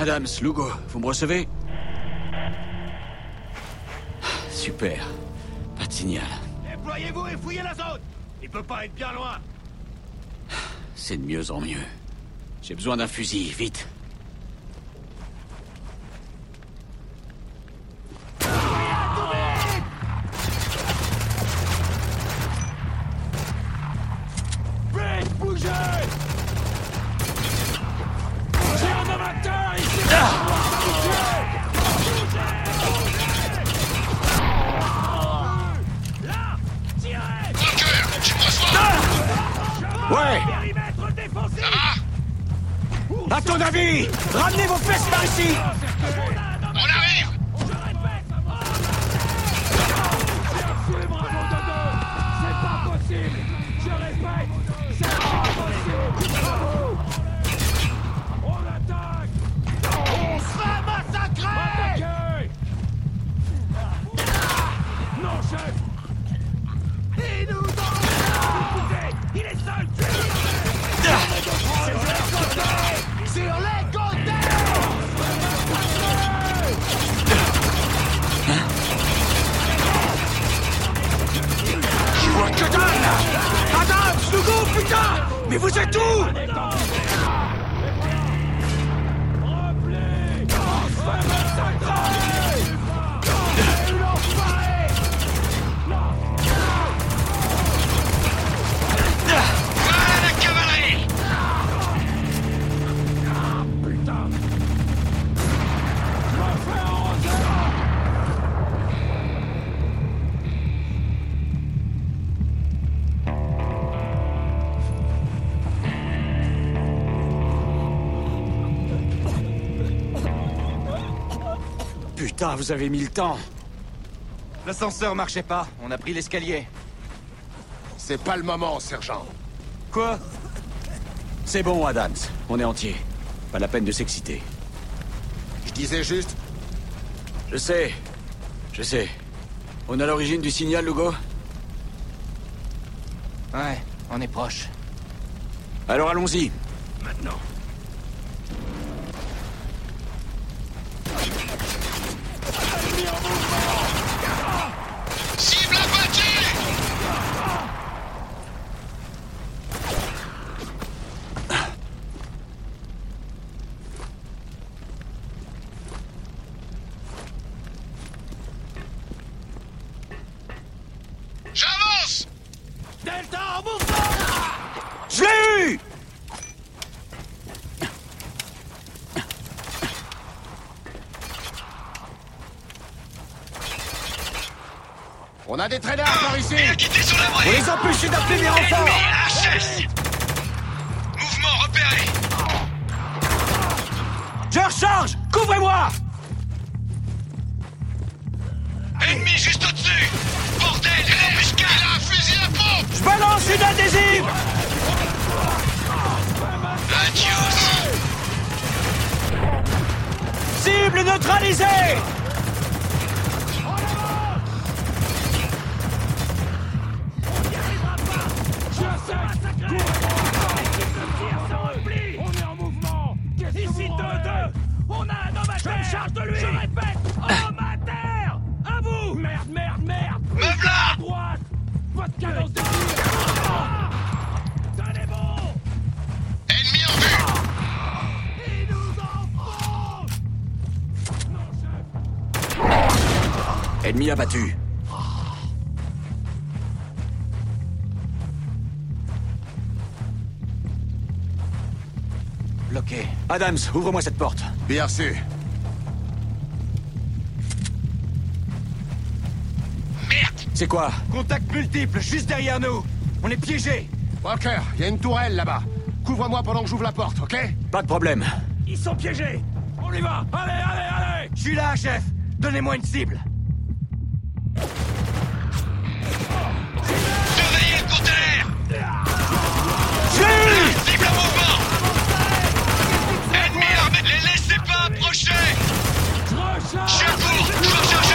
Adams, Lugo, vous me recevez? Super. Pas de signal. Déployez-vous et fouillez la zone Il peut pas être bien loin C'est de mieux en mieux. J'ai besoin d'un fusil, vite. Mais vous êtes où? Putain, vous avez mis le temps L'ascenseur marchait pas, on a pris l'escalier. C'est pas le moment, sergent. Quoi? C'est bon, Adams. On est entier. Pas la peine de s'exciter. Je disais juste, Je sais. Je sais. On a l'origine du signal, Lugo Ouais, on est proche. Alors allons-y. Maintenant Cible abattue. J'avance. Delta en mouvement on a des traînards par ici. Sur la On les empêcher d'appeler les renforts. HS Mouvement repéré. Je recharge. Couvrez-moi. Ennemi juste au-dessus. Bordel, une embuscade Il a un fusil à pompe. Je balance une adhésive. Adios. Cible neutralisée cadence de tir Tenez bon Ennemi en vue Il nous enfonce Non, chef Ennemi abattu. Bloqué. Adams, ouvre-moi cette porte. Bien sûr. C'est quoi Contact multiple, juste derrière nous. On est piégés. Walker, il y a une tourelle là-bas. Couvre-moi pendant que j'ouvre la porte, ok Pas de problème. Ils sont piégés. On y va. Allez, allez, allez. Je suis là, chef. Donnez-moi une cible. Surveillez le conteneur Cible en mouvement Ennemi armé. Les laissez pas approcher. Je recharge Je cours. Je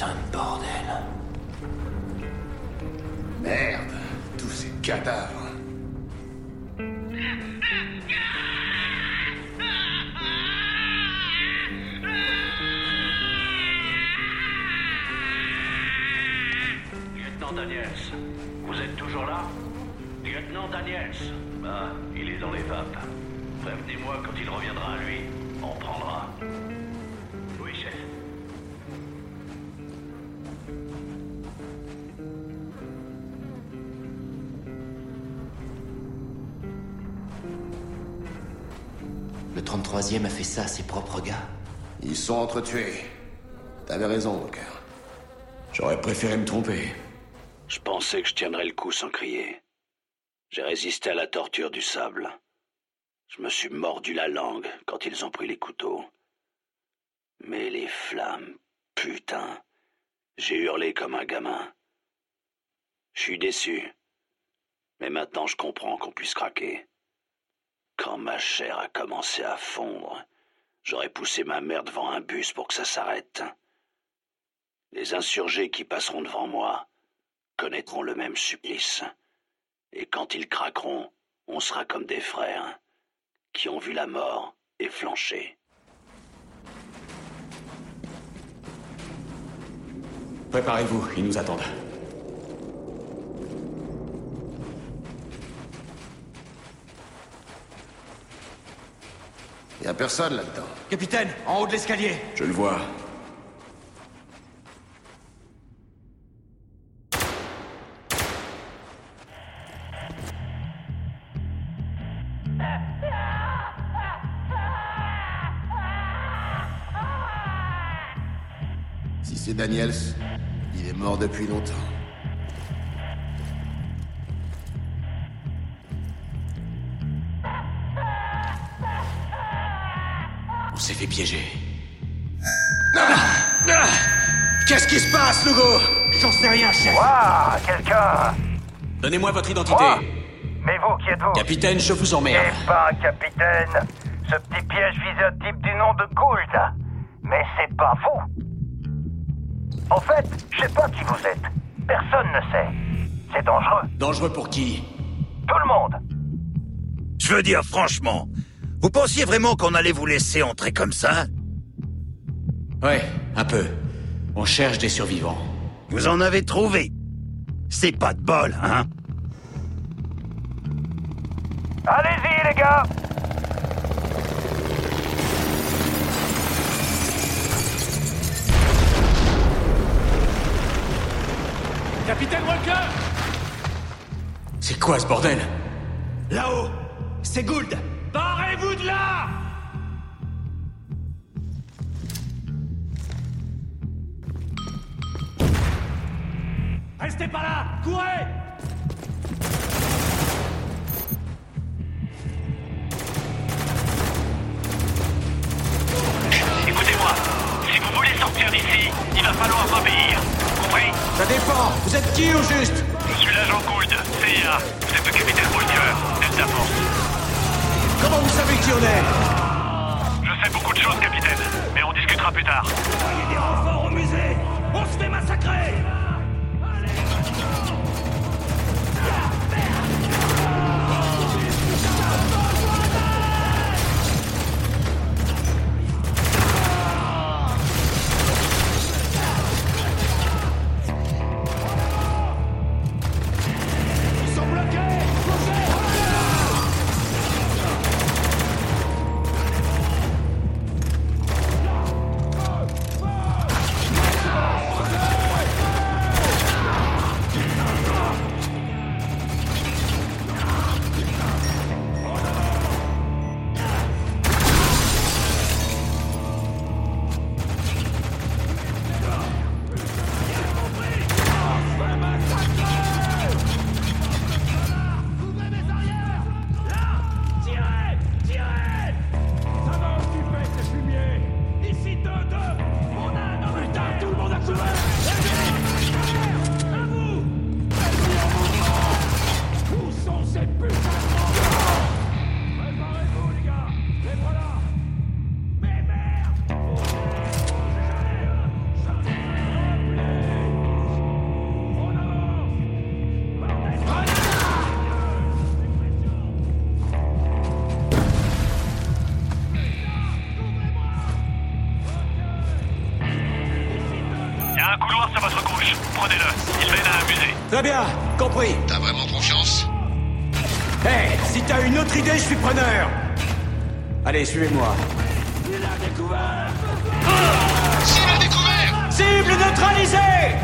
putain de bordel. Merde, tous ces cadavres. Lieutenant Daniels, vous êtes toujours là? Lieutenant Daniels Ah, il est dans les vapes. Prévenez-moi quand il reviendra à lui. On prendra. Le 33e a fait ça à ses propres gars. Ils sont entretués. T'avais raison, Walker. J'aurais préféré me tromper. Je pensais que je tiendrais le coup sans crier. J'ai résisté à la torture du sable. Je me suis mordu la langue quand ils ont pris les couteaux. Mais les flammes, putain. J'ai hurlé comme un gamin. Je suis déçu. Mais maintenant je comprends qu'on puisse craquer. Quand ma chair a commencé à fondre, j'aurais poussé ma mère devant un bus pour que ça s'arrête. Les insurgés qui passeront devant moi connaîtront le même supplice. Et quand ils craqueront, on sera comme des frères qui ont vu la mort et flanché. Préparez-vous, ils nous attendent. Y a personne là-dedans. Capitaine, en haut de l'escalier Je le vois. Si c'est Daniels, il est mort depuis longtemps. S'est fait piéger. Qu'est-ce qui se passe, Lugo? J'en sais rien, chef Ah, quelqu'un Donnez-moi votre identité. Mais vous, qui êtes-vous? Capitaine, je vous emmerde. Eh ben, capitaine, ce petit piège visait un type du nom de Gould? Mais c'est pas vous. En fait, je sais pas qui vous êtes. Personne ne sait. C'est dangereux. Dangereux pour qui? Tout le monde. Je veux dire, franchement, vous pensiez vraiment qu'on allait vous laisser entrer comme ça Ouais, un peu. On cherche des survivants. Vous en avez trouvé. C'est pas de bol, hein Allez-y, les gars Capitaine Walker C'est quoi ce bordel? Là-haut C'est Gould De là! Restez pas là! Courez! Écoutez-moi, si vous voulez sortir d'ici, il va falloir m'obéir. Compris? Ça dépend. Vous êtes qui, au juste? Je suis l'agent Gould, CIA. Vous êtes le capitaine Walker, Delta Force. Comment vous savez qui on est Je sais beaucoup de choses, capitaine, mais on discutera plus tard. Il y a des renforts au musée On se fait massacrer compris. T'as vraiment confiance? Hé, si t'as une autre idée, je suis preneur. Allez, suivez-moi. Cible découvert Cible neutralisée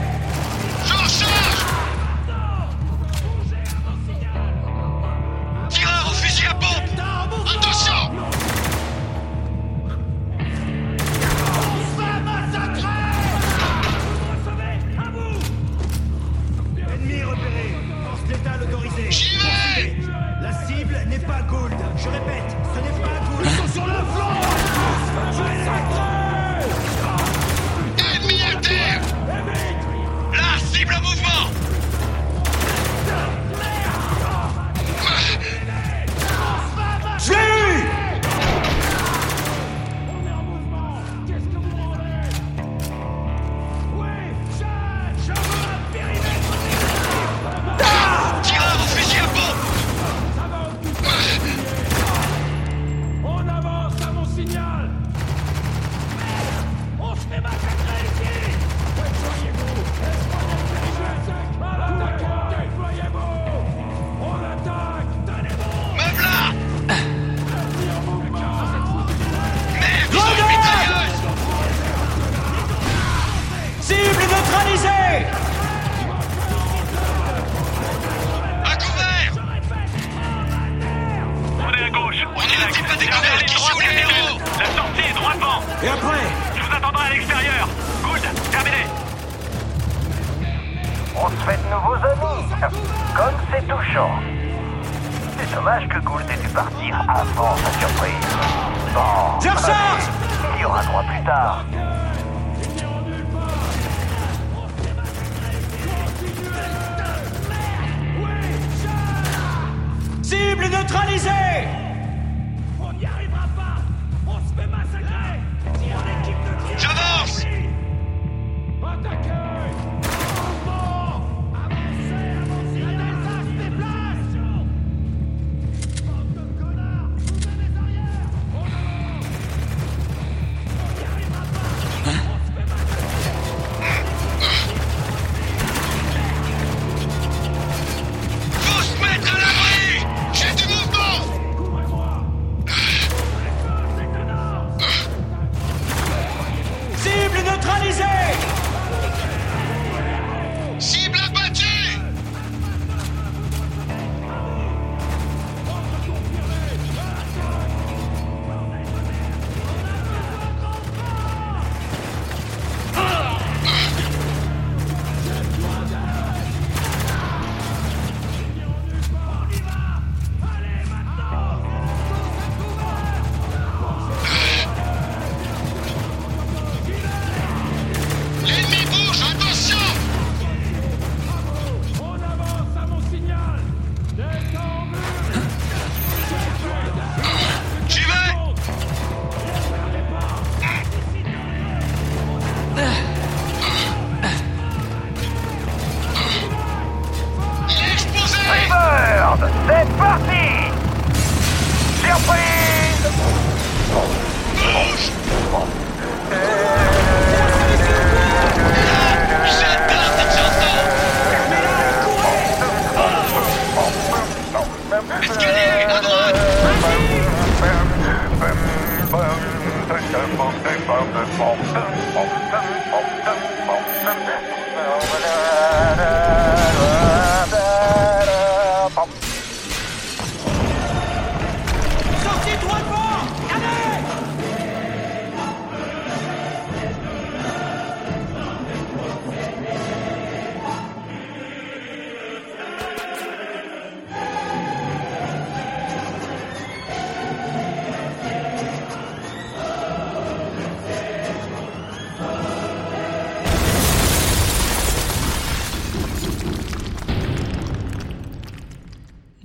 dommage que Gould ait dû partir avant sa surprise. Bon. Je recharge Il y aura droit plus tard. Cible neutralisée oh the